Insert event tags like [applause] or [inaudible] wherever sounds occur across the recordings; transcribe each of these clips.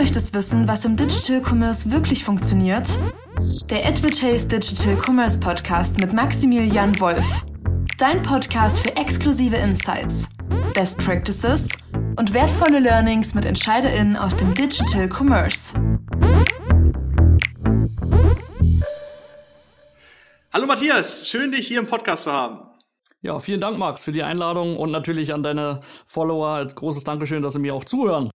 möchtest wissen, was im Digital Commerce wirklich funktioniert? Der Advertise Digital Commerce Podcast mit Maximilian Wolf. Dein Podcast für exklusive Insights, Best Practices und wertvolle Learnings mit EntscheiderInnen aus dem Digital Commerce. Hallo Matthias, schön dich hier im Podcast zu haben. Ja, vielen Dank, Max, für die Einladung und natürlich an deine Follower. Großes Dankeschön, dass sie mir auch zuhören.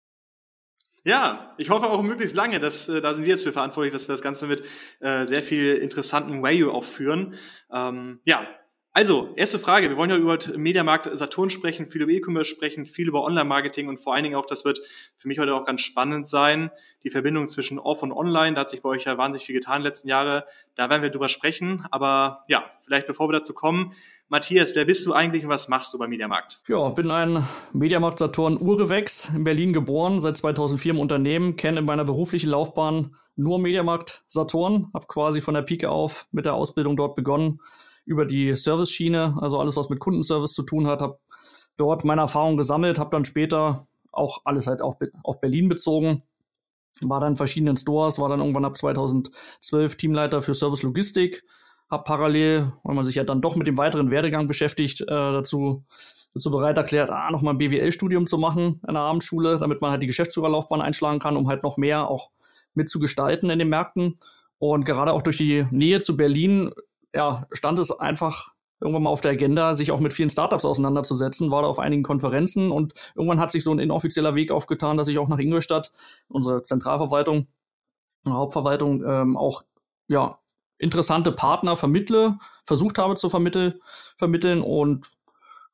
Ja, ich hoffe auch möglichst lange. dass, äh, da sind wir jetzt für verantwortlich, dass wir das Ganze mit äh, sehr viel interessanten Value auch führen. Ähm, ja, also, erste Frage. Wir wollen ja über Mediamarkt Saturn sprechen, viel über E-Commerce sprechen, viel über Online-Marketing und vor allen Dingen auch, das wird für mich heute auch ganz spannend sein, die Verbindung zwischen Off und Online. Da hat sich bei euch ja wahnsinnig viel getan in den letzten Jahren. Da werden wir drüber sprechen. Aber ja, vielleicht bevor wir dazu kommen, Matthias, wer bist du eigentlich und was machst du beim Mediamarkt? Ja, bin ein Mediamarkt Saturn Urgewächs, in Berlin geboren, seit 2004 im Unternehmen, kenne in meiner beruflichen Laufbahn nur Mediamarkt Saturn, habe quasi von der Pike auf mit der Ausbildung dort begonnen, über die Service-Schiene, also alles, was mit Kundenservice zu tun hat, habe dort meine Erfahrungen gesammelt, habe dann später auch alles halt auf, auf Berlin bezogen, war dann in verschiedenen Stores, war dann irgendwann ab 2012 Teamleiter für Service Logistik, habe parallel, weil man sich ja dann doch mit dem weiteren Werdegang beschäftigt, äh, dazu, dazu bereit erklärt, ah, nochmal ein BWL-Studium zu machen in der Abendschule, damit man halt die Geschäftsführerlaufbahn einschlagen kann, um halt noch mehr auch mitzugestalten in den Märkten. Und gerade auch durch die Nähe zu Berlin, ja, stand es einfach irgendwann mal auf der Agenda, sich auch mit vielen Startups auseinanderzusetzen, war da auf einigen Konferenzen und irgendwann hat sich so ein inoffizieller Weg aufgetan, dass ich auch nach Ingolstadt, unsere Zentralverwaltung, Hauptverwaltung, ähm, auch ja, interessante Partner vermittle, versucht habe zu vermittel, vermitteln und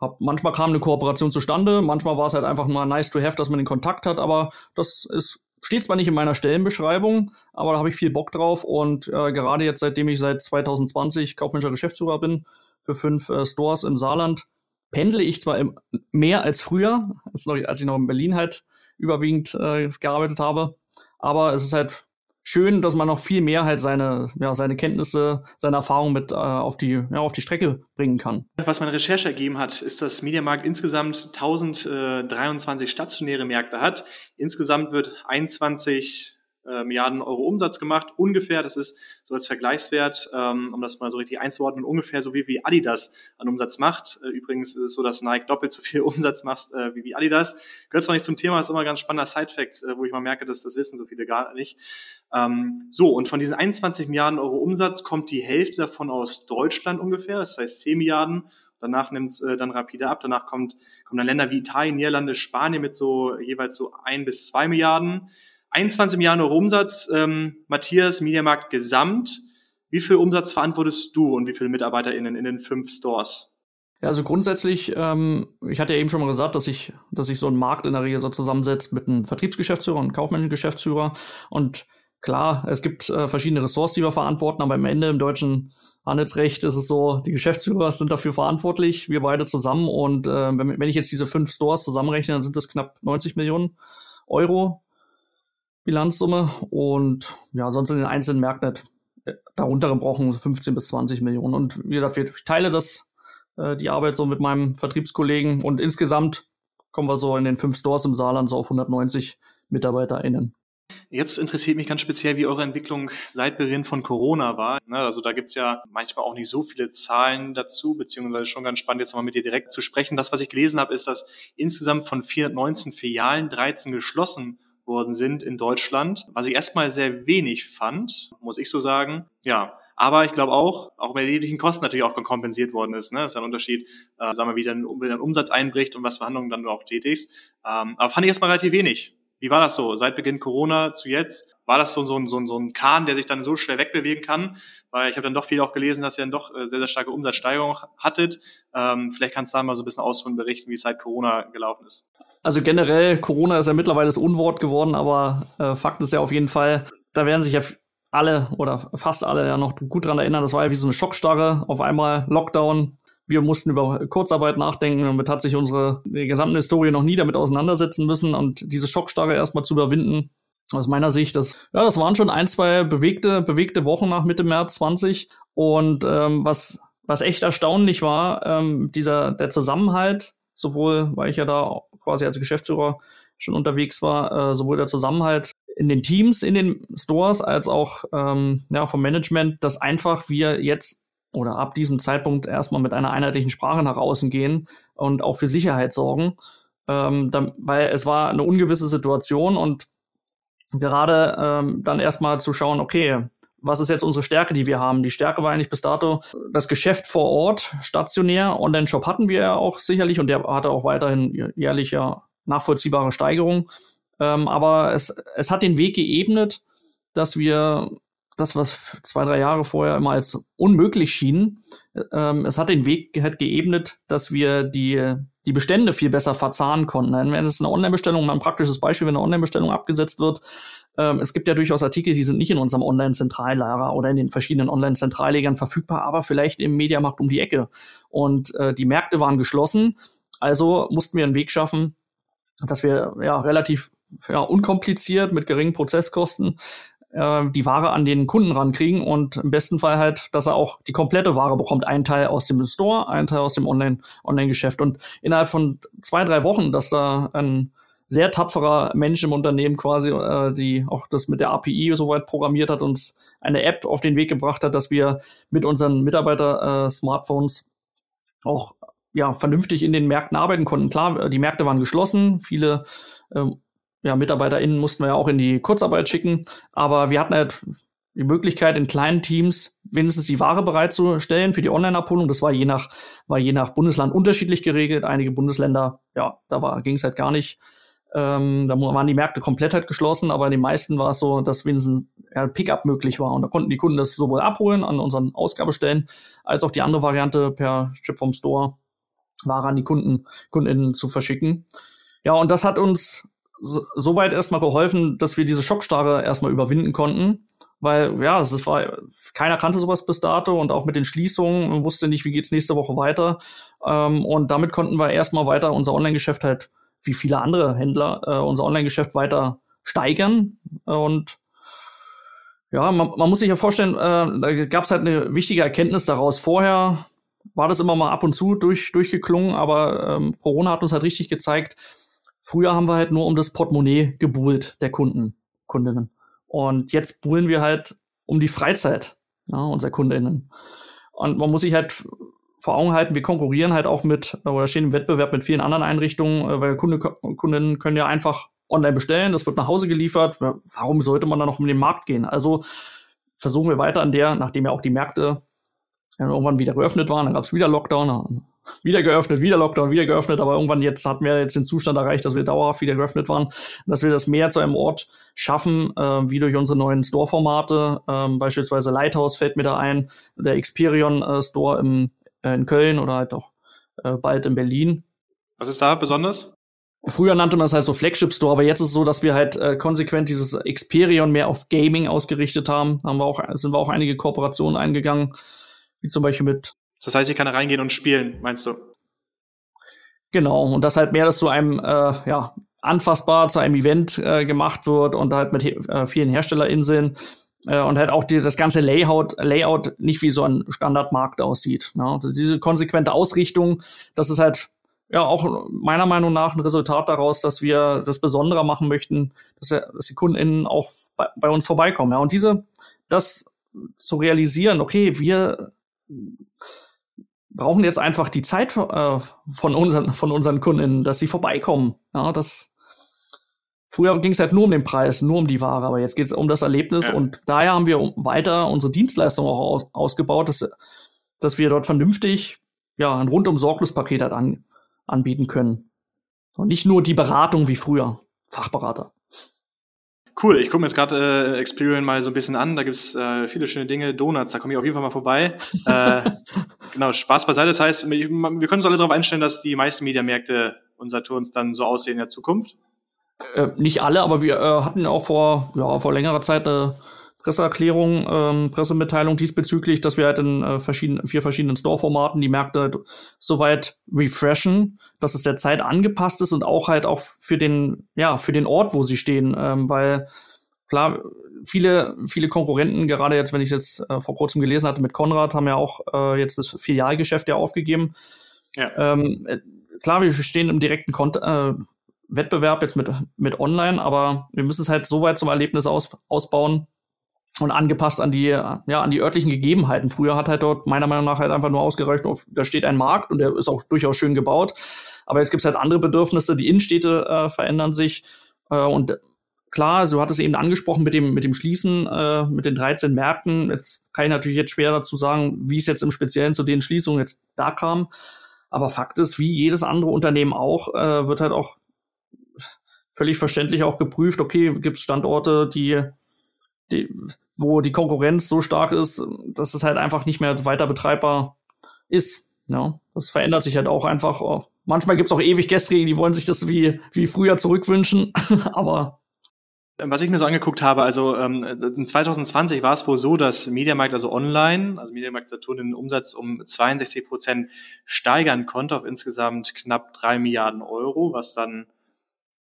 hab, manchmal kam eine Kooperation zustande, manchmal war es halt einfach mal nice to have, dass man den Kontakt hat, aber das ist steht zwar nicht in meiner Stellenbeschreibung, aber da habe ich viel Bock drauf und äh, gerade jetzt, seitdem ich seit 2020 kaufmännischer Geschäftsführer bin für fünf äh, Stores im Saarland, pendle ich zwar im, mehr als früher, als, noch, als ich noch in Berlin halt überwiegend äh, gearbeitet habe, aber es ist halt schön, dass man noch viel mehr halt seine, ja, seine Kenntnisse, seine Erfahrungen mit äh, auf, die, ja, auf die Strecke bringen kann. Was meine Recherche ergeben hat, ist, dass Mediamarkt insgesamt 1023 stationäre Märkte hat. Insgesamt wird 21 äh, Milliarden Euro Umsatz gemacht, ungefähr. Das ist so als Vergleichswert, ähm, um das mal so richtig einzuordnen, ungefähr so wie, wie Adidas an Umsatz macht. Äh, übrigens ist es so, dass Nike doppelt so viel [laughs] Umsatz macht äh, wie, wie Adidas. Gehört zwar nicht zum Thema, ist immer ein ganz spannender Side-Fact, wo ich mal merke, dass das wissen so viele gar nicht. Ähm, so, und von diesen 21 Milliarden Euro Umsatz kommt die Hälfte davon aus Deutschland ungefähr, das heißt 10 Milliarden. Danach nimmt es dann rapide ab. Danach kommt, kommen dann Länder wie Italien, Niederlande, Spanien mit so jeweils so ein bis zwei Milliarden. 21 Milliarden Euro Umsatz, ähm, Matthias, Mediamarkt gesamt. Wie viel Umsatz verantwortest du und wie viele MitarbeiterInnen in den fünf Stores? Ja, also grundsätzlich, ähm, ich hatte ja eben schon mal gesagt, dass ich, dass sich so ein Markt in der Regel so zusammensetzt mit einem Vertriebsgeschäftsführer und einem kaufmännischen Geschäftsführer. Und klar, es gibt äh, verschiedene Ressorts, die wir verantworten, aber am Ende im deutschen Handelsrecht ist es so, die Geschäftsführer sind dafür verantwortlich, wir beide zusammen. Und äh, wenn, wenn ich jetzt diese fünf Stores zusammenrechne, dann sind das knapp 90 Millionen Euro, Bilanzsumme und ja, sonst in den einzelnen Märkten nicht äh, darunter brauchen 15 bis 20 Millionen. Und wie gesagt, ich teile das, äh, die Arbeit so mit meinem Vertriebskollegen und insgesamt kommen wir so in den fünf Stores im Saarland so auf 190 MitarbeiterInnen. Jetzt interessiert mich ganz speziell, wie eure Entwicklung seit Beginn von Corona war. Ne, also da gibt's ja manchmal auch nicht so viele Zahlen dazu, beziehungsweise schon ganz spannend, jetzt mal mit dir direkt zu sprechen. Das, was ich gelesen habe, ist, dass insgesamt von 419 Filialen 13 geschlossen worden sind in Deutschland, was ich erstmal sehr wenig fand, muss ich so sagen. Ja, aber ich glaube auch, auch bei erheblichen Kosten natürlich auch kompensiert worden ist. Ne? Das ist ein Unterschied, äh, sagen wir, wie dann, wie dann Umsatz einbricht und was Verhandlungen dann auch tätigst. Ähm, aber fand ich erstmal relativ wenig. Wie war das so? Seit Beginn Corona zu jetzt? War das so, so, ein, so, ein, so ein Kahn, der sich dann so schwer wegbewegen kann? Weil ich habe dann doch viel auch gelesen, dass ihr dann doch äh, sehr, sehr starke Umsatzsteigerung hattet. Ähm, vielleicht kannst du da mal so ein bisschen ausführen berichten, wie es seit Corona gelaufen ist. Also generell, Corona ist ja mittlerweile das Unwort geworden, aber äh, Fakt ist ja auf jeden Fall, da werden sich ja alle oder fast alle ja noch gut dran erinnern, das war ja wie so eine Schockstarre. Auf einmal Lockdown, wir mussten über Kurzarbeit nachdenken. Damit hat sich unsere gesamte Historie noch nie damit auseinandersetzen müssen. Und diese Schockstarre erstmal zu überwinden, aus meiner Sicht, das, ja, das waren schon ein, zwei bewegte, bewegte Wochen nach Mitte März 20. Und ähm, was, was echt erstaunlich war, ähm, dieser, der Zusammenhalt, sowohl, weil ich ja da quasi als Geschäftsführer schon unterwegs war, äh, sowohl der Zusammenhalt in den Teams, in den Stores, als auch ähm, ja, vom Management, dass einfach wir jetzt oder ab diesem Zeitpunkt erstmal mit einer einheitlichen Sprache nach außen gehen und auch für Sicherheit sorgen. Ähm, dann, weil es war eine ungewisse Situation und gerade ähm, dann erstmal zu schauen, okay, was ist jetzt unsere Stärke, die wir haben? Die Stärke war eigentlich bis dato das Geschäft vor Ort, stationär. Online-Shop hatten wir ja auch sicherlich und der hatte auch weiterhin jährliche nachvollziehbare Steigerung. Ähm, aber es, es hat den Weg geebnet, dass wir das, was zwei, drei Jahre vorher immer als unmöglich schien, ähm, es hat den Weg halt geebnet, dass wir die, die Bestände viel besser verzahnen konnten. Wenn es eine Online-Bestellung, mal ein praktisches Beispiel, wenn eine Online-Bestellung abgesetzt wird, ähm, es gibt ja durchaus Artikel, die sind nicht in unserem Online-Zentrallager oder in den verschiedenen Online-Zentrallegern verfügbar, aber vielleicht im Mediamarkt um die Ecke. Und äh, die Märkte waren geschlossen, also mussten wir einen Weg schaffen, dass wir ja relativ ja, unkompliziert mit geringen Prozesskosten äh, die Ware an den Kunden rankriegen und im besten Fall halt, dass er auch die komplette Ware bekommt. Ein Teil aus dem Store, ein Teil aus dem Online, Online-Geschäft. Und innerhalb von zwei, drei Wochen, dass da ein sehr tapferer Mensch im Unternehmen quasi, äh, die auch das mit der API soweit programmiert hat, uns eine App auf den Weg gebracht hat, dass wir mit unseren Mitarbeiter-Smartphones äh, auch ja, vernünftig in den Märkten arbeiten konnten. Klar, die Märkte waren geschlossen, viele ähm, ja, MitarbeiterInnen mussten wir ja auch in die Kurzarbeit schicken, aber wir hatten halt die Möglichkeit, in kleinen Teams wenigstens die Ware bereitzustellen für die Online-Abholung. Das war je nach, war je nach Bundesland unterschiedlich geregelt. Einige Bundesländer, ja, da ging es halt gar nicht. Ähm, da waren die Märkte komplett halt geschlossen, aber in den meisten war es so, dass wenigstens ja, Pickup möglich war. Und da konnten die Kunden das sowohl abholen an unseren Ausgabestellen, als auch die andere Variante per Chip vom Store Ware an die Kunden, KundInnen zu verschicken. Ja, und das hat uns so, weit erstmal geholfen, dass wir diese Schockstarre erstmal überwinden konnten. Weil, ja, es war, keiner kannte sowas bis dato und auch mit den Schließungen, wusste nicht, wie geht's nächste Woche weiter. Ähm, und damit konnten wir erstmal weiter unser Online-Geschäft halt, wie viele andere Händler, äh, unser Online-Geschäft weiter steigern. Und ja, man, man muss sich ja vorstellen, äh, da gab es halt eine wichtige Erkenntnis daraus. Vorher war das immer mal ab und zu durch, durchgeklungen, aber ähm, Corona hat uns halt richtig gezeigt, Früher haben wir halt nur um das Portemonnaie gebuhlt der Kunden, Kundinnen. Und jetzt buhlen wir halt um die Freizeit ja, unserer Kundinnen. Und man muss sich halt vor Augen halten, wir konkurrieren halt auch mit, oder stehen im Wettbewerb mit vielen anderen Einrichtungen, äh, weil Kunde, Kundinnen können ja einfach online bestellen, das wird nach Hause geliefert. Warum sollte man dann noch in den Markt gehen? Also versuchen wir weiter an der, nachdem ja auch die Märkte irgendwann wieder geöffnet waren, dann gab es wieder Lockdown, wieder geöffnet, wieder Lockdown, wieder geöffnet, aber irgendwann jetzt hatten wir jetzt den Zustand erreicht, dass wir dauerhaft wieder geöffnet waren, dass wir das mehr zu einem Ort schaffen, äh, wie durch unsere neuen Store-Formate, ähm, beispielsweise Lighthouse fällt mir da ein, der Experion äh, Store im, äh, in Köln oder halt auch äh, bald in Berlin. Was ist da besonders? Früher nannte man es halt so Flagship Store, aber jetzt ist es so, dass wir halt äh, konsequent dieses Experion mehr auf Gaming ausgerichtet haben. Haben wir auch, sind wir auch einige Kooperationen eingegangen, wie zum Beispiel mit das heißt, ich kann reingehen und spielen, meinst du? Genau, und das halt mehr, dass zu einem, äh, ja, anfassbar zu einem Event äh, gemacht wird und halt mit äh, vielen Herstellerinseln äh, und halt auch die, das ganze Layout, Layout nicht wie so ein Standardmarkt aussieht. Ja? Also diese konsequente Ausrichtung, das ist halt ja auch meiner Meinung nach ein Resultat daraus, dass wir das Besonderer machen möchten, dass, dass die KundInnen auch bei, bei uns vorbeikommen. Ja? Und diese, das zu realisieren, okay, wir brauchen jetzt einfach die Zeit äh, von unseren von unseren Kunden, dass sie vorbeikommen. Ja, das früher ging es halt nur um den Preis, nur um die Ware, aber jetzt geht es um das Erlebnis ja. und daher haben wir weiter unsere Dienstleistung auch aus, ausgebaut, dass, dass wir dort vernünftig ja ein rundum sorglos Paket halt an, anbieten können und nicht nur die Beratung wie früher, Fachberater. Cool, ich gucke mir jetzt gerade äh, Experian mal so ein bisschen an. Da gibt's äh, viele schöne Dinge. Donuts, da komme ich auf jeden Fall mal vorbei. [laughs] äh, genau, Spaß beiseite. Das heißt, wir können uns alle darauf einstellen, dass die meisten Mediamärkte und Saturns dann so aussehen in der Zukunft. Äh, nicht alle, aber wir äh, hatten auch vor, ja, vor längerer Zeit eine Presseerklärung, ähm, Pressemitteilung diesbezüglich, dass wir halt in äh, verschiedenen, vier verschiedenen Store-Formaten die Märkte halt soweit refreshen, dass es der Zeit angepasst ist und auch halt auch für den, ja, für den Ort, wo sie stehen, ähm, weil klar, viele, viele Konkurrenten, gerade jetzt, wenn ich jetzt äh, vor kurzem gelesen hatte mit Konrad, haben ja auch äh, jetzt das Filialgeschäft ja aufgegeben. Ja. Ähm, äh, klar, wir stehen im direkten Kont äh, Wettbewerb jetzt mit, mit online, aber wir müssen es halt so weit zum Erlebnis aus, ausbauen und angepasst an die, ja, an die örtlichen Gegebenheiten. Früher hat halt dort meiner Meinung nach halt einfach nur ausgereicht, da steht ein Markt und der ist auch durchaus schön gebaut. Aber jetzt gibt es halt andere Bedürfnisse, die Innenstädte äh, verändern sich äh, und klar, so hat es eben angesprochen mit dem, mit dem Schließen, äh, mit den 13 Märkten. Jetzt kann ich natürlich jetzt schwer dazu sagen, wie es jetzt im Speziellen zu den Schließungen jetzt da kam. Aber Fakt ist, wie jedes andere Unternehmen auch, äh, wird halt auch völlig verständlich auch geprüft, okay, gibt es Standorte, die, die, wo die Konkurrenz so stark ist, dass es halt einfach nicht mehr weiter betreibbar ist. Ja, das verändert sich halt auch einfach. Manchmal gibt es auch ewig Gäste, die wollen sich das wie, wie früher zurückwünschen, [laughs] aber was ich mir so angeguckt habe, also ähm, in 2020 war es wohl so, dass Mediamarkt also online, also Mediamarkt Saturn den Umsatz um 62 Prozent steigern konnte auf insgesamt knapp drei Milliarden Euro, was dann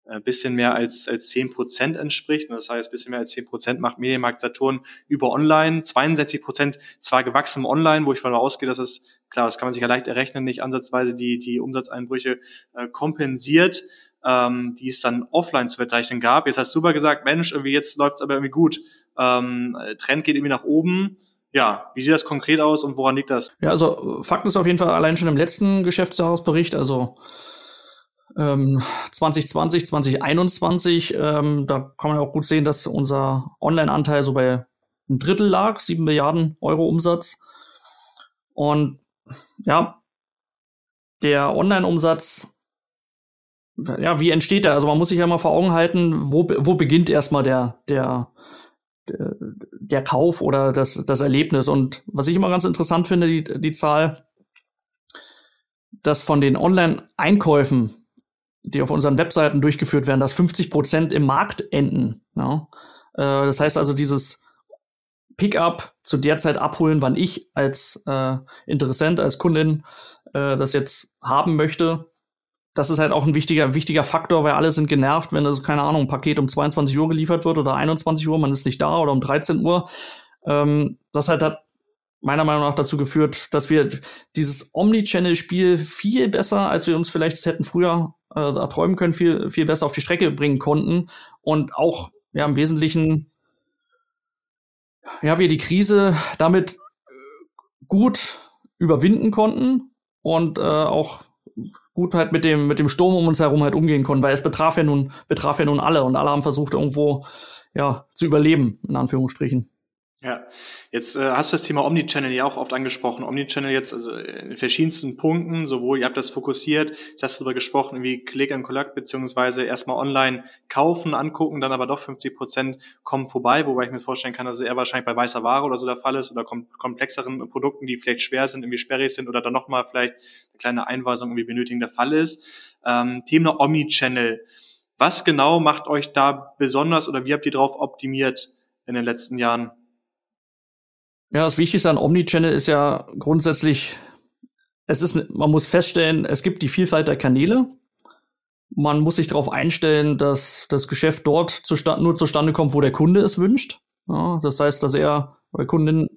ein äh, bisschen mehr als, als 10 Prozent entspricht. Das heißt, ein bisschen mehr als 10 Prozent macht Mediamarkt Saturn über online. 62 Prozent zwar gewachsen online, wo ich von ausgehe, dass es, klar, das kann man sich ja leicht errechnen, nicht ansatzweise die, die Umsatzeinbrüche äh, kompensiert ähm, die es dann offline zu verzeichnen gab. Jetzt hast du aber gesagt, Mensch, irgendwie jetzt läuft es aber irgendwie gut. Ähm, Trend geht irgendwie nach oben. Ja, wie sieht das konkret aus und woran liegt das? Ja, also Fakt ist auf jeden Fall allein schon im letzten Geschäftsjahresbericht, also ähm, 2020, 2021, ähm, da kann man auch gut sehen, dass unser Online-Anteil so bei einem Drittel lag, sieben Milliarden Euro Umsatz. Und ja, der Online-Umsatz ja, wie entsteht der? Also man muss sich ja mal vor Augen halten, wo, wo beginnt erstmal der, der, der, der Kauf oder das, das Erlebnis. Und was ich immer ganz interessant finde, die, die Zahl, dass von den Online-Einkäufen, die auf unseren Webseiten durchgeführt werden, dass 50 Prozent im Markt enden. Ja? Äh, das heißt also, dieses Pickup zu der Zeit abholen, wann ich als äh, Interessent, als Kundin äh, das jetzt haben möchte, das ist halt auch ein wichtiger, wichtiger Faktor, weil alle sind genervt, wenn das, keine Ahnung, ein Paket um 22 Uhr geliefert wird oder 21 Uhr, man ist nicht da oder um 13 Uhr. Ähm, das halt meiner Meinung nach dazu geführt, dass wir dieses Omnichannel-Spiel viel besser, als wir uns vielleicht hätten früher äh, erträumen können, viel, viel besser auf die Strecke bringen konnten und auch ja, im Wesentlichen ja, wir die Krise damit äh, gut überwinden konnten und äh, auch gut halt mit dem, mit dem Sturm um uns herum halt umgehen konnten, weil es betraf ja nun, betraf ja nun alle und alle haben versucht, irgendwo, ja, zu überleben, in Anführungsstrichen. Ja, jetzt äh, hast du das Thema Omnichannel ja auch oft angesprochen. Omnichannel jetzt also in verschiedensten Punkten, sowohl ihr habt das fokussiert, jetzt hast du darüber gesprochen, wie Click and Collect beziehungsweise erstmal online kaufen, angucken, dann aber doch 50 Prozent kommen vorbei, wobei ich mir vorstellen kann, dass es eher wahrscheinlich bei weißer Ware oder so der Fall ist oder kom komplexeren Produkten, die vielleicht schwer sind, irgendwie sperrig sind oder dann nochmal vielleicht eine kleine Einweisung irgendwie benötigen der Fall ist. Ähm, Thema Omnichannel. Was genau macht euch da besonders oder wie habt ihr drauf optimiert in den letzten Jahren? Ja, das Wichtigste an Omnichannel ist ja grundsätzlich, es ist, man muss feststellen, es gibt die Vielfalt der Kanäle. Man muss sich darauf einstellen, dass das Geschäft dort zustand, nur zustande kommt, wo der Kunde es wünscht. Ja, das heißt, dass er bei Kunden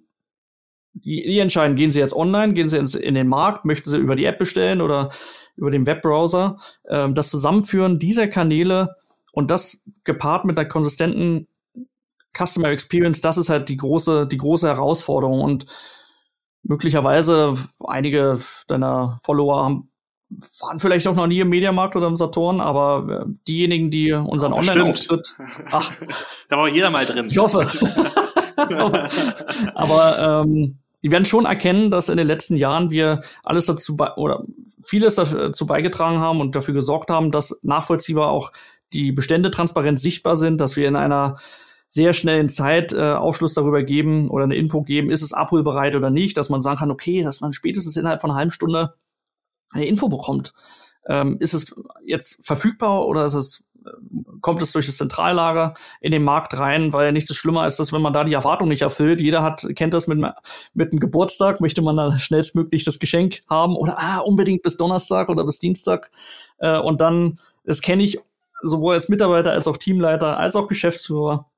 die, die entscheiden, gehen sie jetzt online, gehen sie ins, in den Markt, möchten sie über die App bestellen oder über den Webbrowser. Ähm, das Zusammenführen dieser Kanäle und das gepaart mit einer konsistenten Customer Experience, das ist halt die große, die große Herausforderung und möglicherweise einige deiner Follower haben, waren vielleicht auch noch nie im Mediamarkt oder im Saturn, aber äh, diejenigen, die unseren Online-Auftritt, ach, [laughs] da war jeder mal drin. Ich hoffe. [laughs] aber ähm, die werden schon erkennen, dass in den letzten Jahren wir alles dazu oder vieles dazu beigetragen haben und dafür gesorgt haben, dass nachvollziehbar auch die Bestände transparent sichtbar sind, dass wir in einer sehr schnell in Zeit äh, Aufschluss darüber geben oder eine Info geben, ist es abholbereit oder nicht, dass man sagen kann, okay, dass man spätestens innerhalb von einer halben Stunde eine Info bekommt. Ähm, ist es jetzt verfügbar oder ist es äh, kommt es durch das Zentrallager in den Markt rein, weil nichts ist schlimmer als das, wenn man da die Erwartung nicht erfüllt. Jeder hat, kennt das mit, mit dem Geburtstag, möchte man da schnellstmöglich das Geschenk haben oder ah, unbedingt bis Donnerstag oder bis Dienstag. Äh, und dann, das kenne ich sowohl als Mitarbeiter als auch Teamleiter als auch Geschäftsführer,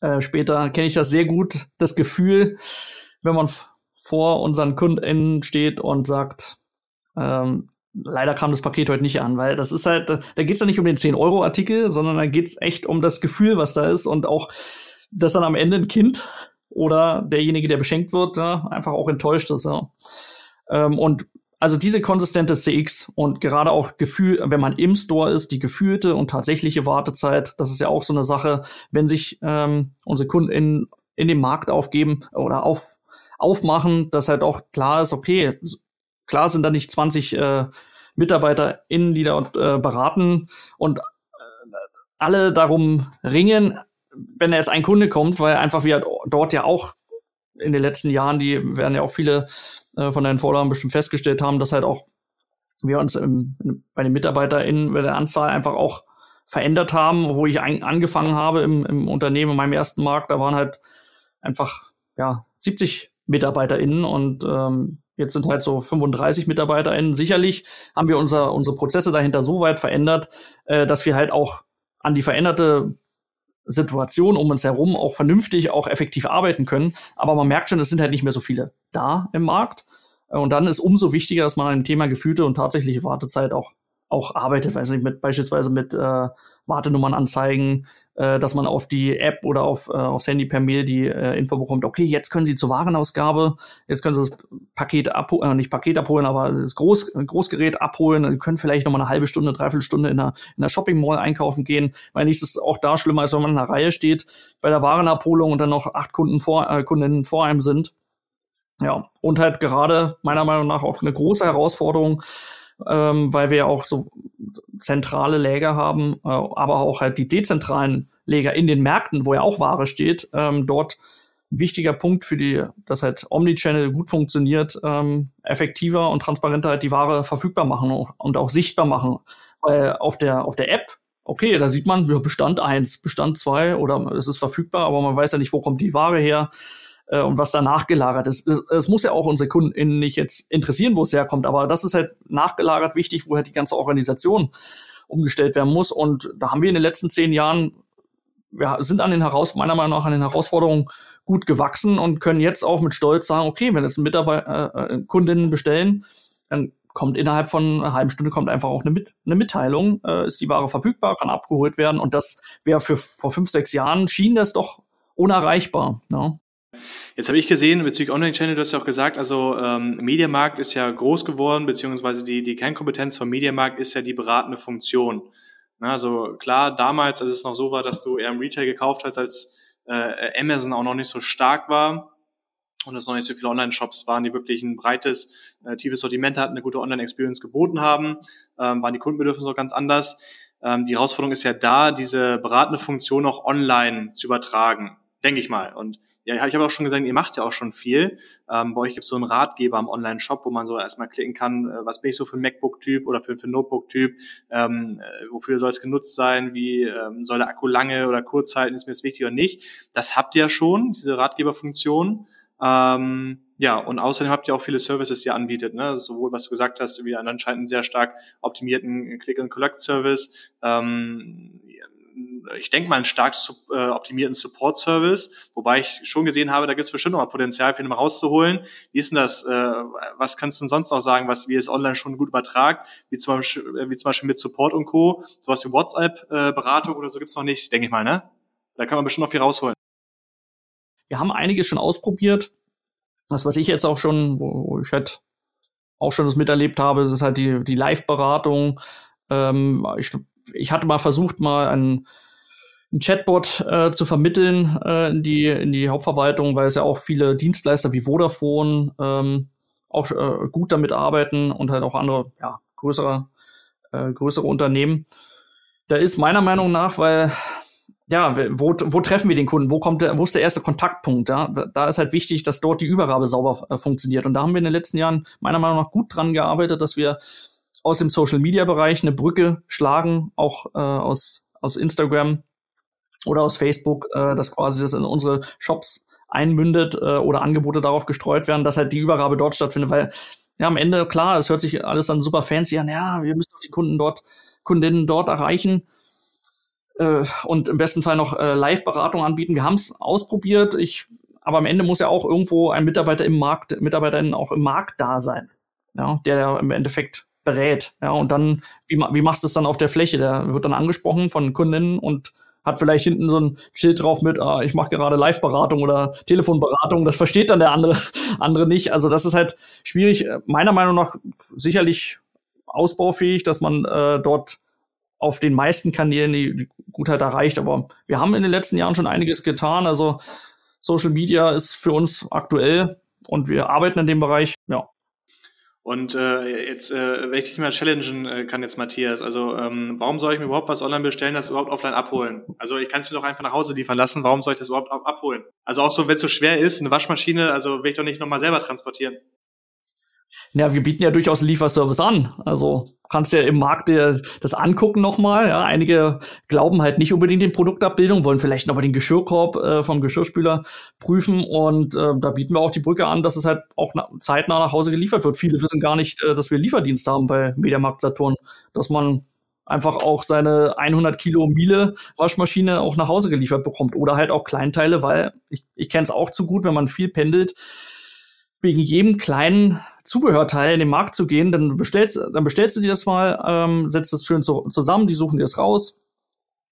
äh, später kenne ich das sehr gut, das Gefühl, wenn man vor unseren KundInnen steht und sagt, ähm, leider kam das Paket heute nicht an, weil das ist halt, da, da geht es ja nicht um den 10-Euro-Artikel, sondern da geht es echt um das Gefühl, was da ist und auch, dass dann am Ende ein Kind oder derjenige, der beschenkt wird, ja, einfach auch enttäuscht ist. Ja. Ähm, und also diese konsistente CX und gerade auch Gefühl, wenn man im Store ist, die gefühlte und tatsächliche Wartezeit, das ist ja auch so eine Sache, wenn sich ähm, unsere Kunden in, in den Markt aufgeben oder auf, aufmachen, dass halt auch klar ist, okay, klar sind da nicht 20 äh, MitarbeiterInnen, die da äh, beraten und äh, alle darum ringen, wenn jetzt ein Kunde kommt, weil einfach wir dort ja auch in den letzten Jahren, die werden ja auch viele äh, von deinen Vorlagen bestimmt festgestellt haben, dass halt auch wir uns im, bei den MitarbeiterInnen bei der Anzahl einfach auch verändert haben, wo ich ein, angefangen habe im, im Unternehmen, in meinem ersten Markt, da waren halt einfach ja 70 MitarbeiterInnen und ähm, jetzt sind halt so 35 MitarbeiterInnen. Sicherlich haben wir unser, unsere Prozesse dahinter so weit verändert, äh, dass wir halt auch an die veränderte Situation um uns herum auch vernünftig, auch effektiv arbeiten können. Aber man merkt schon, es sind halt nicht mehr so viele da im Markt. Und dann ist umso wichtiger, dass man an dem Thema gefühlte und tatsächliche Wartezeit auch auch arbeitet, weiß nicht, mit beispielsweise mit äh, Wartenummern anzeigen, äh, dass man auf die App oder auf, äh, aufs Handy per Mail die äh, Info bekommt, okay, jetzt können Sie zur Warenausgabe, jetzt können Sie das Paket abholen, äh, nicht Paket abholen, aber das Groß, Großgerät abholen, Sie können vielleicht noch mal eine halbe Stunde, dreiviertel Stunde in der, in der Shopping Mall einkaufen gehen, weil nichts ist auch da schlimmer, als wenn man in einer Reihe steht bei der Warenabholung und dann noch acht Kunden vor, äh, Kundinnen vor einem sind. Ja, und halt gerade meiner Meinung nach auch eine große Herausforderung, ähm, weil wir auch so zentrale Läger haben, äh, aber auch halt die dezentralen Läger in den Märkten, wo ja auch Ware steht, ähm, dort ein wichtiger Punkt für die, dass halt Omnichannel gut funktioniert, ähm, effektiver und transparenter halt die Ware verfügbar machen und auch sichtbar machen. Weil auf der, auf der App, okay, da sieht man, ja, Bestand eins, Bestand zwei oder es ist verfügbar, aber man weiß ja nicht, wo kommt die Ware her äh, und was da nachgelagert ist. Es, muss ja auch unsere Kunden nicht jetzt interessieren, wo es herkommt, aber das ist halt nachgelagert wichtig, wo halt die ganze Organisation umgestellt werden muss. Und da haben wir in den letzten zehn Jahren, wir sind an den Heraus meiner Meinung nach an den Herausforderungen gut gewachsen und können jetzt auch mit Stolz sagen, okay, wenn jetzt Mitarbeiter, äh, äh, Kundinnen bestellen, dann kommt innerhalb von einer halben Stunde kommt einfach auch eine, Mit eine Mitteilung, äh, ist die Ware verfügbar, kann abgeholt werden und das wäre für vor fünf, sechs Jahren schien das doch unerreichbar. Ja. Jetzt habe ich gesehen, bezüglich Online-Channel, du hast ja auch gesagt, also ähm, Mediamarkt ist ja groß geworden, beziehungsweise die, die Kernkompetenz von Mediamarkt ist ja die beratende Funktion. Na, also klar, damals, als es noch so war, dass du eher im Retail gekauft hast, als äh, Amazon auch noch nicht so stark war und es noch nicht so viele Online-Shops waren, die wirklich ein breites, äh, tiefes Sortiment hatten, eine gute Online-Experience geboten haben, ähm, waren die Kundenbedürfnisse auch ganz anders. Ähm, die Herausforderung ist ja da, diese beratende Funktion auch online zu übertragen, denke ich mal. Und ja, ich habe auch schon gesagt, ihr macht ja auch schon viel. Ähm, bei euch gibt es so einen Ratgeber am Online-Shop, wo man so erstmal klicken kann, äh, was bin ich so für ein MacBook-Typ oder für, für ein Notebook-Typ, ähm, äh, wofür soll es genutzt sein, wie ähm, soll der Akku lange oder kurz halten, ist mir das wichtig oder nicht. Das habt ihr ja schon, diese Ratgeberfunktion. Ähm, ja, und außerdem habt ihr auch viele Services, die ihr anbietet, ne? sowohl was du gesagt hast, wie anscheinend einen sehr stark optimierten Click-and-Collect-Service, ähm, ich denke mal, einen stark äh, optimierten Support-Service, wobei ich schon gesehen habe, da gibt es bestimmt noch mal Potenzial für ihn rauszuholen. Wie ist denn das? Äh, was kannst du denn sonst noch sagen, was wir es online schon gut übertragt, wie zum Beispiel, äh, wie zum Beispiel mit Support und Co. Sowas wie WhatsApp-Beratung äh, oder so gibt's noch nicht, denke ich mal, ne? Da kann man bestimmt noch viel rausholen. Wir haben einiges schon ausprobiert. Das, was ich jetzt auch schon, wo ich halt auch schon das miterlebt habe, das ist halt die, die Live-Beratung. Ähm, ich ich hatte mal versucht, mal ein, ein Chatbot äh, zu vermitteln äh, in, die, in die Hauptverwaltung, weil es ja auch viele Dienstleister wie Vodafone ähm, auch äh, gut damit arbeiten und halt auch andere, ja, größere, äh, größere Unternehmen. Da ist meiner Meinung nach, weil ja, wo, wo treffen wir den Kunden? Wo kommt der, wo ist der erste Kontaktpunkt? Ja? Da ist halt wichtig, dass dort die Übergabe sauber äh, funktioniert. Und da haben wir in den letzten Jahren meiner Meinung nach gut dran gearbeitet, dass wir aus dem Social Media Bereich eine Brücke schlagen, auch äh, aus, aus Instagram oder aus Facebook, äh, dass quasi das in unsere Shops einmündet äh, oder Angebote darauf gestreut werden, dass halt die Übergabe dort stattfindet, weil ja am Ende klar, es hört sich alles dann super fancy an, ja, wir müssen doch die Kunden dort, Kundinnen dort erreichen äh, und im besten Fall noch äh, Live-Beratung anbieten. Wir haben es ausprobiert, ich, aber am Ende muss ja auch irgendwo ein Mitarbeiter im Markt, Mitarbeiterin auch im Markt da sein, ja, der im Endeffekt berät. Ja, und dann, wie, wie machst du es dann auf der Fläche? Der wird dann angesprochen von Kundinnen und hat vielleicht hinten so ein Schild drauf mit, ah, ich mache gerade Live-Beratung oder Telefonberatung. Das versteht dann der andere, [laughs] andere nicht. Also das ist halt schwierig. Meiner Meinung nach sicherlich ausbaufähig, dass man äh, dort auf den meisten Kanälen die, die Gutheit erreicht. Aber wir haben in den letzten Jahren schon einiges getan. Also Social Media ist für uns aktuell und wir arbeiten in dem Bereich. Ja. Und äh, jetzt, äh, wenn ich dich mal challengen äh, kann jetzt Matthias, also ähm, warum soll ich mir überhaupt was online bestellen, das überhaupt offline abholen? Also ich kann es mir doch einfach nach Hause liefern lassen, warum soll ich das überhaupt abholen? Also auch so, wenn es so schwer ist, eine Waschmaschine, also will ich doch nicht nochmal selber transportieren. Ja, wir bieten ja durchaus Lieferservice an. Also kannst ja im Markt dir das angucken nochmal. Ja, einige glauben halt nicht unbedingt in Produktabbildung, wollen vielleicht nochmal den Geschirrkorb äh, vom Geschirrspüler prüfen. Und äh, da bieten wir auch die Brücke an, dass es halt auch zeitnah nach Hause geliefert wird. Viele wissen gar nicht, äh, dass wir Lieferdienst haben bei Mediamarkt Saturn, dass man einfach auch seine 100 Kilo Miele Waschmaschine auch nach Hause geliefert bekommt oder halt auch Kleinteile, weil ich, ich kenne es auch zu gut, wenn man viel pendelt, wegen jedem kleinen Zubehörteil in den Markt zu gehen, dann bestellst, dann bestellst du dir das mal, ähm, setzt es schön zu, zusammen, die suchen dir das raus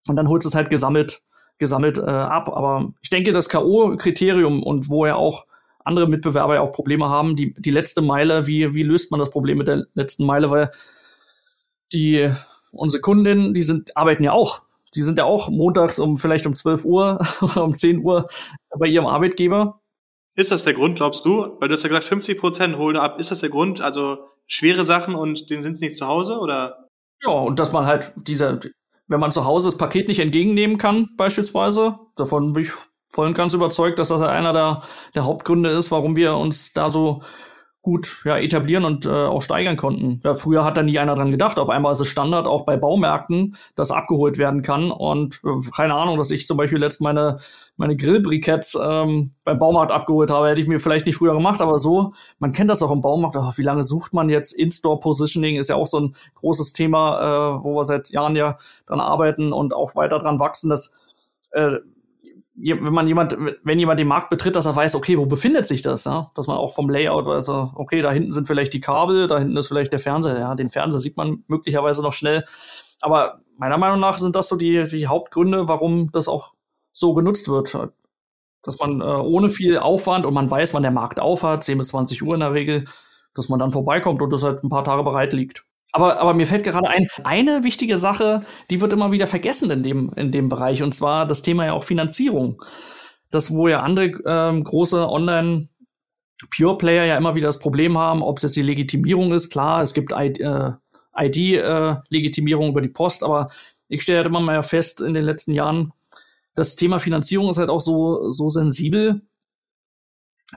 und dann holst du es halt gesammelt, gesammelt äh, ab. Aber ich denke, das K.O.-Kriterium und wo ja auch andere Mitbewerber ja auch Probleme haben, die, die letzte Meile, wie, wie löst man das Problem mit der letzten Meile, weil die, unsere Kundinnen, die sind, arbeiten ja auch. Die sind ja auch montags um vielleicht um 12 Uhr [laughs] oder um 10 Uhr bei ihrem Arbeitgeber ist das der Grund, glaubst du? Weil du hast ja gesagt, 50 Prozent holen ab. Ist das der Grund? Also schwere Sachen und denen sind sie nicht zu Hause oder? Ja, und dass man halt diese, wenn man zu Hause das Paket nicht entgegennehmen kann, beispielsweise, davon bin ich voll und ganz überzeugt, dass das einer der, der Hauptgründe ist, warum wir uns da so gut ja, etablieren und äh, auch steigern konnten. Ja, früher hat da nie einer dran gedacht. Auf einmal ist es Standard auch bei Baumärkten, dass abgeholt werden kann. Und äh, keine Ahnung, dass ich zum Beispiel letzt meine, meine Grillbriketts ähm, beim Baumarkt abgeholt habe, hätte ich mir vielleicht nicht früher gemacht, aber so, man kennt das auch im Baumarkt. Ach, wie lange sucht man jetzt? In-Store-Positioning ist ja auch so ein großes Thema, äh, wo wir seit Jahren ja dran arbeiten und auch weiter dran wachsen. Das äh, wenn man jemand, wenn jemand den Markt betritt, dass er weiß, okay, wo befindet sich das, ja? Dass man auch vom Layout weiß, okay, da hinten sind vielleicht die Kabel, da hinten ist vielleicht der Fernseher, ja, den Fernseher sieht man möglicherweise noch schnell. Aber meiner Meinung nach sind das so die, die Hauptgründe, warum das auch so genutzt wird. Dass man äh, ohne viel Aufwand und man weiß, wann der Markt aufhat, 10 bis 20 Uhr in der Regel, dass man dann vorbeikommt und das halt ein paar Tage bereit liegt. Aber, aber mir fällt gerade ein, eine wichtige Sache, die wird immer wieder vergessen in dem, in dem Bereich, und zwar das Thema ja auch Finanzierung. Das, wo ja andere ähm, große Online- Pure Player ja immer wieder das Problem haben, ob es jetzt die Legitimierung ist. Klar, es gibt ID-Legitimierung äh, äh, über die Post, aber ich stelle halt immer mal fest in den letzten Jahren, das Thema Finanzierung ist halt auch so, so sensibel.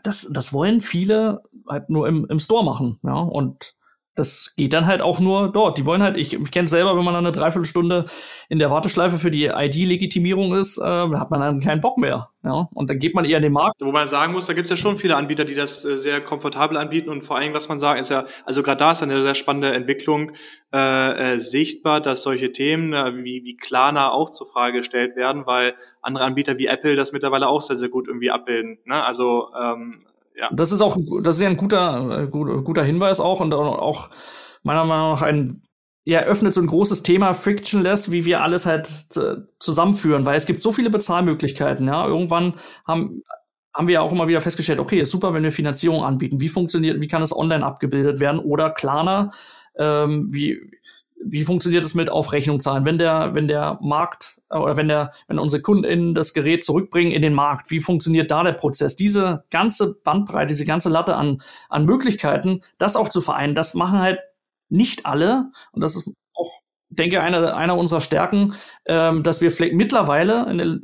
Das, das wollen viele halt nur im, im Store machen, ja. Und das geht dann halt auch nur dort. Die wollen halt, ich, ich kenne selber, wenn man dann eine Dreiviertelstunde in der Warteschleife für die ID-Legitimierung ist, äh, hat man dann keinen Bock mehr. Ja? Und dann geht man eher in den Markt. Wo man sagen muss, da gibt es ja schon viele Anbieter, die das äh, sehr komfortabel anbieten und vor allem, was man sagt, ist ja, also gerade da ist eine sehr spannende Entwicklung äh, äh, sichtbar, dass solche Themen äh, wie, wie Klarna auch zur Frage gestellt werden, weil andere Anbieter wie Apple das mittlerweile auch sehr, sehr gut irgendwie abbilden. Ne? Also ähm, ja. Das ist auch, das ist ja ein guter, äh, guter Hinweis auch und auch meiner Meinung nach ein, ja, öffnet so ein großes Thema frictionless, wie wir alles halt zusammenführen, weil es gibt so viele Bezahlmöglichkeiten, ja. Irgendwann haben, haben wir ja auch immer wieder festgestellt, okay, ist super, wenn wir Finanzierung anbieten. Wie funktioniert, wie kann es online abgebildet werden? Oder Klarna, ähm, wie, wie funktioniert es mit Aufrechnung zahlen? Wenn der, wenn der Markt äh, oder wenn der, wenn unsere KundInnen das Gerät zurückbringen in den Markt, wie funktioniert da der Prozess? Diese ganze Bandbreite, diese ganze Latte an, an Möglichkeiten, das auch zu vereinen, das machen halt nicht alle. Und das ist auch, denke ich, einer, einer unserer Stärken, ähm, dass wir mittlerweile der,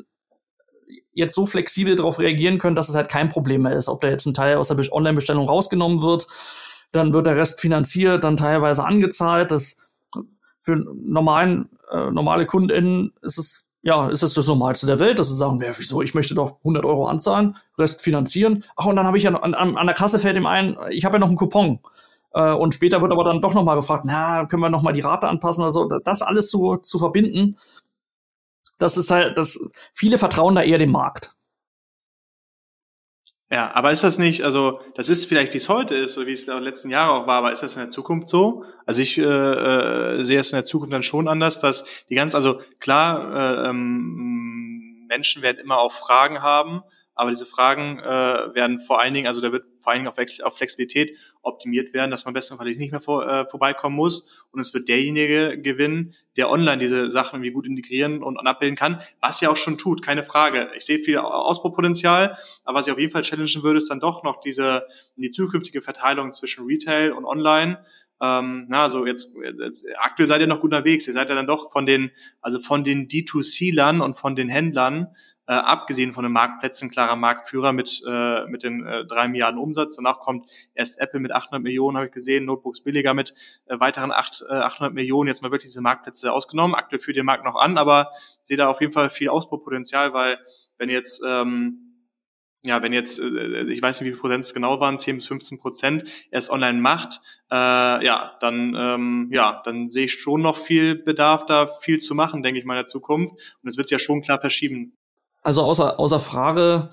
jetzt so flexibel darauf reagieren können, dass es halt kein Problem mehr ist, ob da jetzt ein Teil aus der Online-Bestellung rausgenommen wird, dann wird der Rest finanziert, dann teilweise angezahlt. Das für normalen, äh, normale KundInnen ist es ja, ist es das Normalste der Welt, dass sie sagen, ja, wieso, ich möchte doch 100 Euro anzahlen, Rest finanzieren. Ach, und dann habe ich ja an, an, an der Kasse fällt ihm ein, ich habe ja noch einen Coupon. Äh, und später wird aber dann doch nochmal gefragt, na, können wir nochmal die Rate anpassen oder so. Das alles zu, zu verbinden, das ist halt, das, viele vertrauen da eher dem Markt. Ja, aber ist das nicht, also das ist vielleicht, wie es heute ist oder wie es in den letzten Jahren auch war, aber ist das in der Zukunft so? Also ich äh, äh, sehe es in der Zukunft dann schon anders, dass die ganz, also klar, äh, ähm, Menschen werden immer auch Fragen haben, aber diese Fragen äh, werden vor allen Dingen, also da wird vor allen Dingen auf, Flexibilitest optimiert werden, dass man bestenfalls nicht mehr vor, äh, vorbeikommen muss. Und es wird derjenige gewinnen, der online diese Sachen irgendwie gut integrieren und, und abbilden kann, was ja auch schon tut, keine Frage. Ich sehe viel Ausbaupotenzial, aber was ich auf jeden Fall challengen würde, ist dann doch noch diese die zukünftige Verteilung zwischen Retail und Online. Ähm, na, also jetzt, jetzt aktuell seid ihr noch gut unterwegs. Ihr seid ja dann doch von den, also von den D2C-Lern und von den Händlern äh, abgesehen von den Marktplätzen, klarer Marktführer mit, äh, mit den äh, drei Milliarden Umsatz. Danach kommt erst Apple mit 800 Millionen, habe ich gesehen, Notebooks billiger mit äh, weiteren 8, äh, 800 Millionen. Jetzt mal wirklich diese Marktplätze ausgenommen. Aktuell führt den Markt noch an, aber sehe da auf jeden Fall viel Ausbaupotenzial, weil wenn jetzt ähm, ja, wenn jetzt, äh, ich weiß nicht, wie viel Prozent es genau waren, 10 bis 15 Prozent erst online macht, äh, ja, dann, ähm, ja, dann sehe ich schon noch viel Bedarf, da viel zu machen, denke ich mal, in der Zukunft. Und es wird ja schon klar verschieben. Also außer, außer Frage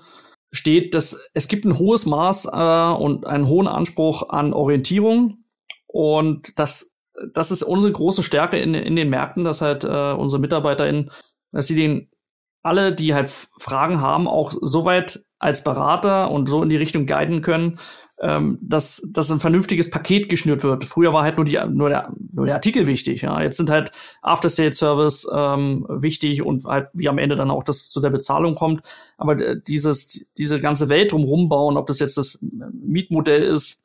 steht, dass es gibt ein hohes Maß äh, und einen hohen Anspruch an Orientierung. Und das, das ist unsere große Stärke in, in den Märkten, dass halt äh, unsere MitarbeiterInnen, dass sie den alle, die halt Fragen haben, auch soweit als Berater und so in die Richtung guiden können, ähm, dass, dass ein vernünftiges Paket geschnürt wird. Früher war halt nur, die, nur, der, nur der Artikel wichtig. Ja. Jetzt sind halt After-Sales-Service ähm, wichtig und halt wie am Ende dann auch das zu der Bezahlung kommt. Aber dieses, diese ganze Welt drumherum bauen, ob das jetzt das Mietmodell ist,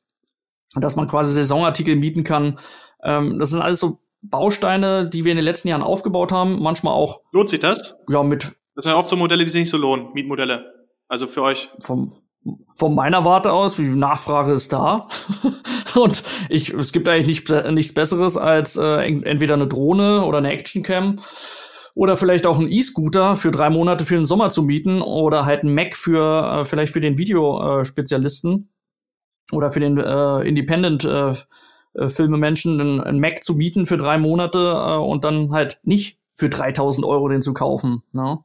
dass man quasi Saisonartikel mieten kann, ähm, das sind alles so Bausteine, die wir in den letzten Jahren aufgebaut haben. Manchmal auch. Lohnt sich das? Ja, mit. Das sind ja oft so Modelle, die sich nicht so lohnen, Mietmodelle. Also für euch. Vom, von meiner Warte aus, die Nachfrage ist da. [laughs] und ich, es gibt eigentlich nicht, nichts Besseres als äh, entweder eine Drohne oder eine Actioncam oder vielleicht auch ein E-Scooter für drei Monate für den Sommer zu mieten oder halt ein Mac für äh, vielleicht für den Videospezialisten oder für den äh, Independent äh, äh, Filmemenschen ein, ein Mac zu mieten für drei Monate äh, und dann halt nicht für 3000 Euro den zu kaufen. Ne?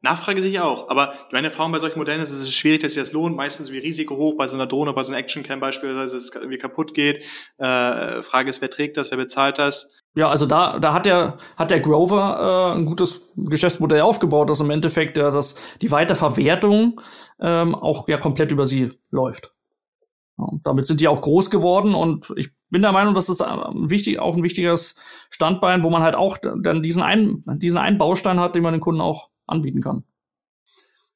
Nachfrage sich auch. Aber meine Erfahrung bei solchen Modellen ist, es ist schwierig, dass sich das lohnt. Meistens wie Risiko hoch bei so einer Drohne, bei so einer Actioncam beispielsweise, dass es irgendwie kaputt geht. Äh, Frage ist, wer trägt das, wer bezahlt das? Ja, also da, da hat der, hat der Grover äh, ein gutes Geschäftsmodell aufgebaut, dass im Endeffekt ja, dass die Weiterverwertung ähm, auch ja komplett über sie läuft. Ja, damit sind die auch groß geworden und ich bin der Meinung, dass das wichtig, auch ein wichtiges Standbein, wo man halt auch dann diesen einen, diesen einen Baustein hat, den man den Kunden auch anbieten kann.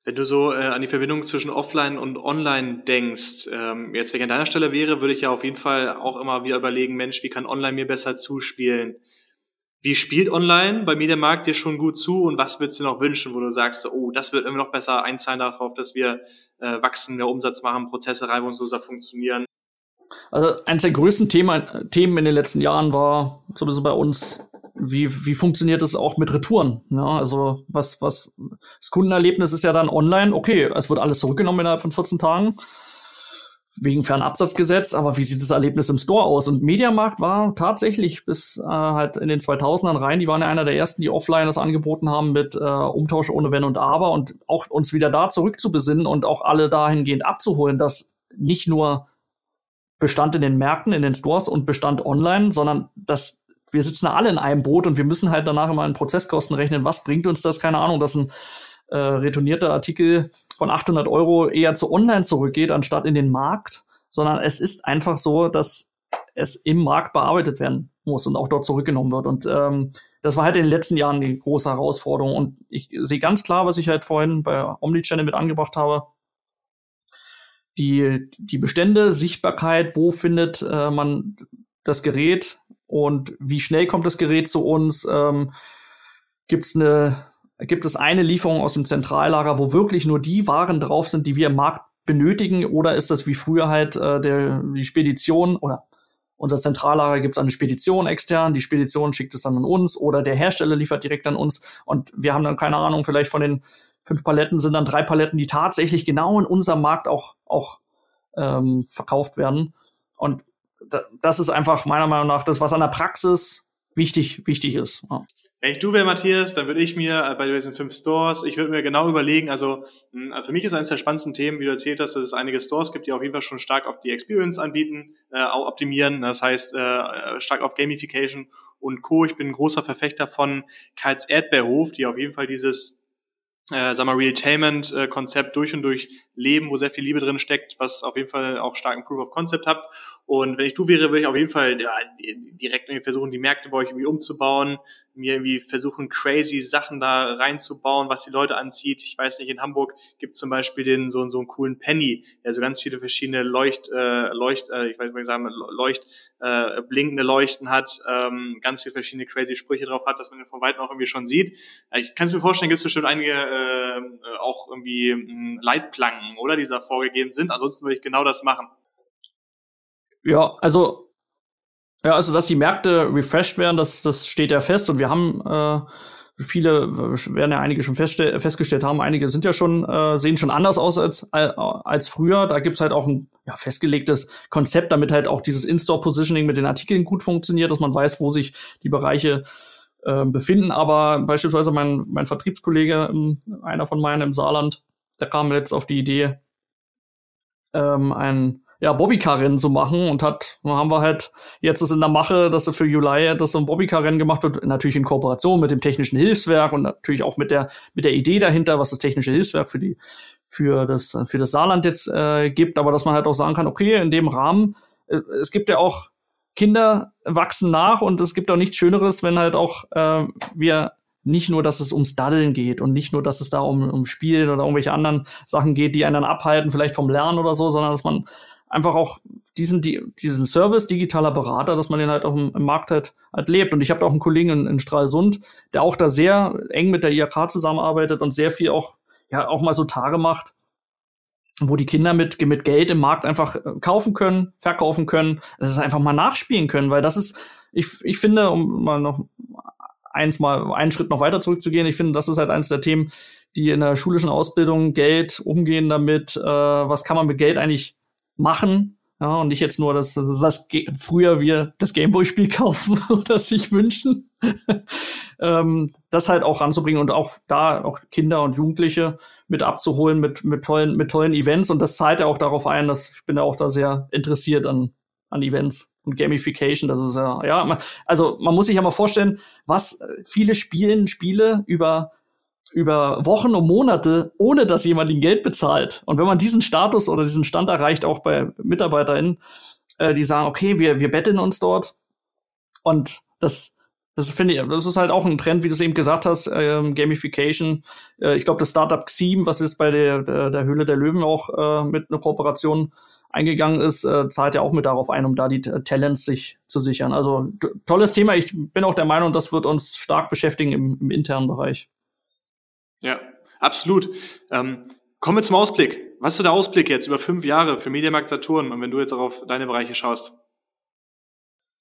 Wenn du so äh, an die Verbindung zwischen Offline und Online denkst, ähm, jetzt wenn ich an deiner Stelle wäre, würde ich ja auf jeden Fall auch immer wieder überlegen, Mensch, wie kann Online mir besser zuspielen? Wie spielt Online bei Mediamarkt dir schon gut zu und was würdest du noch wünschen, wo du sagst, oh, das wird immer noch besser einzahlen darauf, dass wir äh, wachsen, mehr Umsatz machen, Prozesse reibungsloser funktionieren? Also eines der größten Thema, Themen in den letzten Jahren war, zumindest bei uns, wie, wie funktioniert es auch mit Retouren? Ja, also was, was, das Kundenerlebnis ist ja dann online, okay, es wird alles zurückgenommen innerhalb von 14 Tagen wegen Fernabsatzgesetz, aber wie sieht das Erlebnis im Store aus? Und Mediamarkt war tatsächlich bis äh, halt in den 2000ern rein, die waren ja einer der ersten, die offline das angeboten haben mit äh, Umtausch ohne Wenn und Aber und auch uns wieder da zurückzubesinnen und auch alle dahingehend abzuholen, dass nicht nur Bestand in den Märkten, in den Stores und Bestand online, sondern dass wir sitzen alle in einem Boot und wir müssen halt danach immer in Prozesskosten rechnen. Was bringt uns das? Keine Ahnung, dass ein äh, retournierter Artikel von 800 Euro eher zu online zurückgeht, anstatt in den Markt, sondern es ist einfach so, dass es im Markt bearbeitet werden muss und auch dort zurückgenommen wird. Und ähm, das war halt in den letzten Jahren die große Herausforderung. Und ich sehe ganz klar, was ich halt vorhin bei Omnichannel mit angebracht habe. Die, die Bestände, Sichtbarkeit, wo findet äh, man das Gerät, und wie schnell kommt das Gerät zu uns? Ähm, Gibt es eine, gibt es eine Lieferung aus dem Zentrallager, wo wirklich nur die Waren drauf sind, die wir im Markt benötigen? Oder ist das wie früher halt äh, der, die Spedition oder unser Zentrallager gibt es eine Spedition extern, die Spedition schickt es dann an uns oder der Hersteller liefert direkt an uns und wir haben dann keine Ahnung, vielleicht von den fünf Paletten sind dann drei Paletten, die tatsächlich genau in unserem Markt auch, auch ähm, verkauft werden. Und das ist einfach meiner Meinung nach das, was an der Praxis wichtig, wichtig ist. Ja. Wenn ich du wäre, Matthias, dann würde ich mir äh, bei diesen fünf Stores, ich würde mir genau überlegen, also hm, für mich ist eines der spannendsten Themen, wie du erzählt hast, dass es einige Stores gibt, die auf jeden Fall schon stark auf die Experience anbieten, äh, auch optimieren, das heißt äh, stark auf Gamification und Co. Ich bin ein großer Verfechter von Karls Erdbeerhof, die auf jeden Fall dieses äh, sagen wir, Realtainment-Konzept durch und durch leben, wo sehr viel Liebe drin steckt, was auf jeden Fall auch starken Proof of Concept hat. Und wenn ich du wäre, würde ich auf jeden Fall ja, direkt irgendwie versuchen, die Märkte bei euch irgendwie umzubauen, mir irgendwie versuchen, crazy Sachen da reinzubauen, was die Leute anzieht. Ich weiß nicht, in Hamburg gibt zum Beispiel den so, so einen coolen Penny, der so ganz viele verschiedene Leucht, äh, Leucht, äh, ich weiß nicht, sagen, Leucht, äh, blinkende Leuchten hat, ähm, ganz viele verschiedene crazy Sprüche drauf hat, dass man den von weitem auch irgendwie schon sieht. Äh, ich kann es mir vorstellen, gibt es bestimmt einige äh, auch irgendwie äh, Leitplanken, oder, die da vorgegeben sind. Ansonsten würde ich genau das machen. Ja, also ja, also dass die Märkte refreshed werden, das, das steht ja fest und wir haben äh, viele werden ja einige schon festgestellt haben, einige sind ja schon, äh, sehen schon anders aus als, äh, als früher. Da gibt's halt auch ein ja, festgelegtes Konzept, damit halt auch dieses In-Store-Positioning mit den Artikeln gut funktioniert, dass man weiß, wo sich die Bereiche äh, befinden. Aber beispielsweise mein, mein Vertriebskollege, ähm, einer von meinen im Saarland, der kam jetzt auf die Idee, ähm, ein ja, Bobbycar-Rennen zu machen und hat, haben wir halt, jetzt ist in der Mache, dass er für Juli dass so ein Bobbycar-Rennen gemacht wird, natürlich in Kooperation mit dem technischen Hilfswerk und natürlich auch mit der, mit der Idee dahinter, was das technische Hilfswerk für die, für das, für das Saarland jetzt äh, gibt, aber dass man halt auch sagen kann, okay, in dem Rahmen, äh, es gibt ja auch Kinder wachsen nach und es gibt auch nichts Schöneres, wenn halt auch äh, wir nicht nur, dass es ums Daddeln geht und nicht nur, dass es da um, um Spielen oder irgendwelche anderen Sachen geht, die einen dann abhalten, vielleicht vom Lernen oder so, sondern dass man einfach auch diesen, die, diesen Service digitaler Berater, dass man den halt auch im, im Markt halt, halt lebt. Und ich habe auch einen Kollegen in, in Stralsund, der auch da sehr eng mit der IHK zusammenarbeitet und sehr viel auch, ja, auch mal so Tage macht, wo die Kinder mit, mit Geld im Markt einfach äh, kaufen können, verkaufen können, dass es einfach mal nachspielen können, weil das ist, ich, ich finde, um mal noch eins mal einen Schritt noch weiter zurückzugehen, ich finde, das ist halt eines der Themen, die in der schulischen Ausbildung Geld umgehen damit, äh, was kann man mit Geld eigentlich machen. Ja, und nicht jetzt nur, dass, dass das früher wir das Gameboy-Spiel [laughs] kaufen oder sich wünschen. [laughs] ähm, das halt auch ranzubringen und auch da auch Kinder und Jugendliche mit abzuholen mit, mit, tollen, mit tollen Events. Und das zahlt ja auch darauf ein, dass ich bin ja auch da sehr interessiert an, an Events und Gamification. Das ist ja, ja, man, also man muss sich ja mal vorstellen, was viele spielen, Spiele über über Wochen und Monate, ohne dass jemand ihnen Geld bezahlt. Und wenn man diesen Status oder diesen Stand erreicht, auch bei MitarbeiterInnen, äh, die sagen, okay, wir, wir betteln uns dort. Und das, das finde ich, das ist halt auch ein Trend, wie du es eben gesagt hast, ähm, Gamification. Äh, ich glaube, das Startup Xeam, was jetzt bei der, der, der Höhle der Löwen auch äh, mit einer Kooperation eingegangen ist, äh, zahlt ja auch mit darauf ein, um da die Talents sich zu sichern. Also tolles Thema. Ich bin auch der Meinung, das wird uns stark beschäftigen im, im internen Bereich. Ja, absolut. Ähm, kommen wir zum Ausblick. Was ist so der Ausblick jetzt über fünf Jahre für Mediamarkt Saturn und wenn du jetzt auch auf deine Bereiche schaust?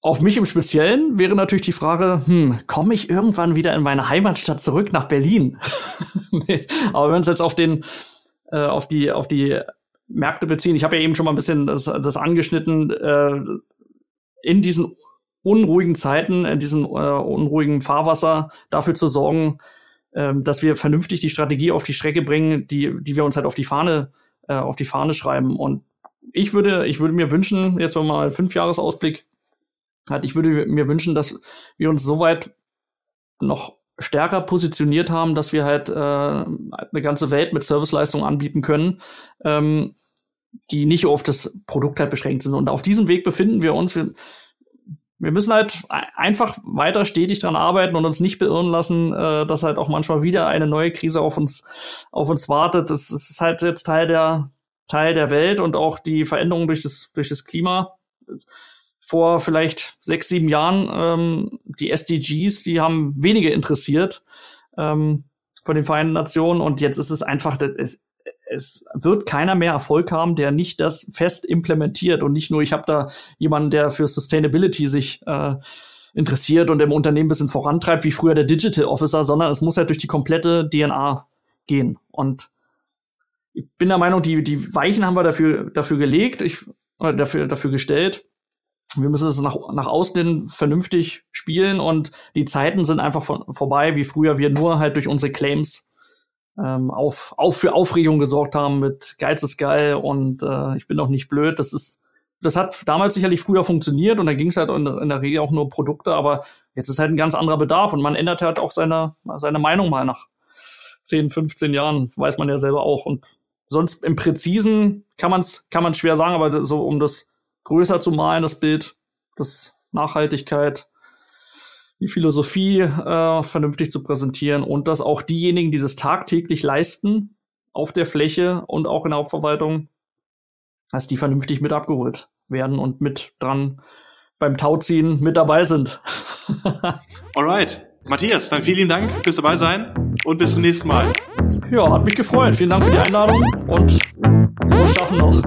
Auf mich im Speziellen wäre natürlich die Frage, hm, komme ich irgendwann wieder in meine Heimatstadt zurück nach Berlin? [laughs] nee, aber wenn wir uns jetzt auf den, äh, auf die, auf die Märkte beziehen, ich habe ja eben schon mal ein bisschen das, das angeschnitten, äh, in diesen unruhigen Zeiten, in diesem äh, unruhigen Fahrwasser dafür zu sorgen, ähm, dass wir vernünftig die Strategie auf die Strecke bringen, die, die wir uns halt auf die Fahne, äh, auf die Fahne schreiben. Und ich würde, ich würde mir wünschen, jetzt wenn man mal fünf Jahresausblick hat, ich würde mir wünschen, dass wir uns soweit noch stärker positioniert haben, dass wir halt äh, eine ganze Welt mit Serviceleistungen anbieten können, ähm, die nicht auf das Produkt halt beschränkt sind. Und auf diesem Weg befinden wir uns. Wir, wir müssen halt einfach weiter stetig dran arbeiten und uns nicht beirren lassen, äh, dass halt auch manchmal wieder eine neue Krise auf uns, auf uns wartet. Das, das ist halt jetzt Teil der, Teil der Welt und auch die Veränderung durch das, durch das Klima. Vor vielleicht sechs, sieben Jahren, ähm, die SDGs, die haben wenige interessiert ähm, von den Vereinten Nationen und jetzt ist es einfach, das, es wird keiner mehr Erfolg haben, der nicht das fest implementiert und nicht nur, ich habe da jemanden, der für Sustainability sich äh, interessiert und im Unternehmen ein bisschen vorantreibt, wie früher der Digital Officer, sondern es muss halt durch die komplette DNA gehen. Und ich bin der Meinung, die, die Weichen haben wir dafür, dafür gelegt, ich, äh, dafür, dafür gestellt. wir müssen es nach, nach außen vernünftig spielen und die Zeiten sind einfach von, vorbei, wie früher wir nur halt durch unsere Claims ähm, auf, auf für Aufregung gesorgt haben mit Geiz ist geil und äh, ich bin doch nicht blöd. Das ist, das hat damals sicherlich früher funktioniert und da ging es halt in, in, der Regel auch nur Produkte, aber jetzt ist halt ein ganz anderer Bedarf und man ändert halt auch seine, seine Meinung mal nach 10, 15 Jahren, weiß man ja selber auch. Und sonst im Präzisen kann man es kann man's schwer sagen, aber so um das größer zu malen, das Bild, das Nachhaltigkeit, die Philosophie äh, vernünftig zu präsentieren und dass auch diejenigen, die das tagtäglich leisten, auf der Fläche und auch in der Hauptverwaltung, dass die vernünftig mit abgeholt werden und mit dran beim Tauziehen mit dabei sind. [laughs] Alright. Matthias, dann vielen Dank fürs dabei sein und bis zum nächsten Mal. Ja, hat mich gefreut. Vielen Dank für die Einladung und frohes Schaffen noch.